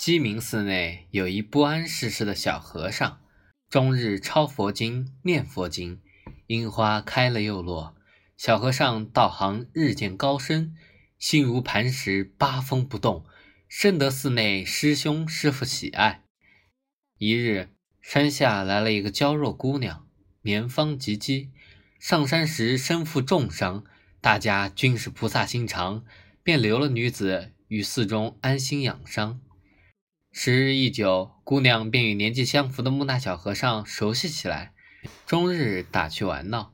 鸡鸣寺内有一不谙世事的小和尚，终日抄佛经、念佛经。樱花开了又落，小和尚道行日渐高深，心如磐石，八风不动，深得寺内师兄师傅喜爱。一日，山下来了一个娇弱姑娘，年方及笄，上山时身负重伤，大家均是菩萨心肠，便留了女子于寺中安心养伤。时日一久，姑娘便与年纪相符的木讷小和尚熟悉起来，终日打趣玩闹。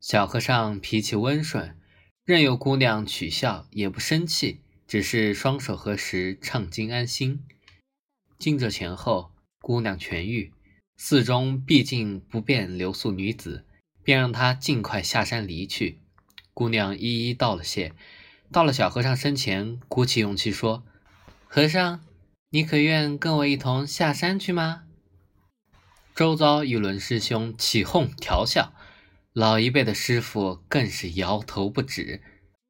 小和尚脾气温顺，任由姑娘取笑，也不生气，只是双手合十，唱经安心。经这前后，姑娘痊愈，寺中毕竟不便留宿女子，便让她尽快下山离去。姑娘一一道了谢，到了小和尚身前，鼓起勇气说：“和尚。”你可愿跟我一同下山去吗？周遭一轮师兄起哄调笑，老一辈的师傅更是摇头不止。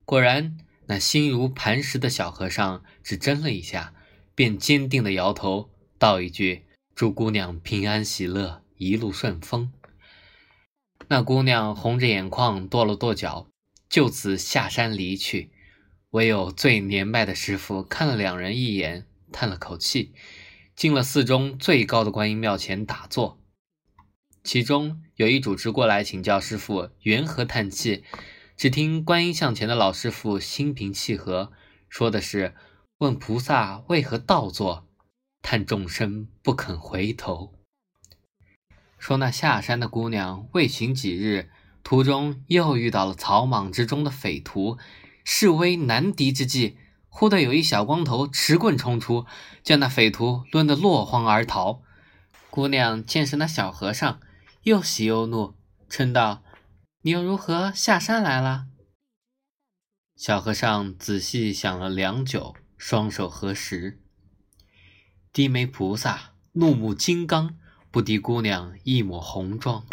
果然，那心如磐石的小和尚只怔了一下，便坚定地摇头，道一句：“祝姑娘平安喜乐，一路顺风。”那姑娘红着眼眶，跺了跺脚，就此下山离去。唯有最年迈的师傅看了两人一眼。叹了口气，进了寺中最高的观音庙前打坐。其中有一主持过来请教师傅缘何叹气。只听观音像前的老师傅心平气和，说的是：“问菩萨为何倒坐，叹众生不肯回头。”说那下山的姑娘未行几日，途中又遇到了草莽之中的匪徒，势危难敌之际。忽的有一小光头持棍冲出，将那匪徒抡得落荒而逃。姑娘见是那小和尚，又喜又怒，嗔道：“你又如何下山来了？”小和尚仔细想了良久，双手合十：“低眉菩萨，怒目金刚，不敌姑娘一抹红妆。”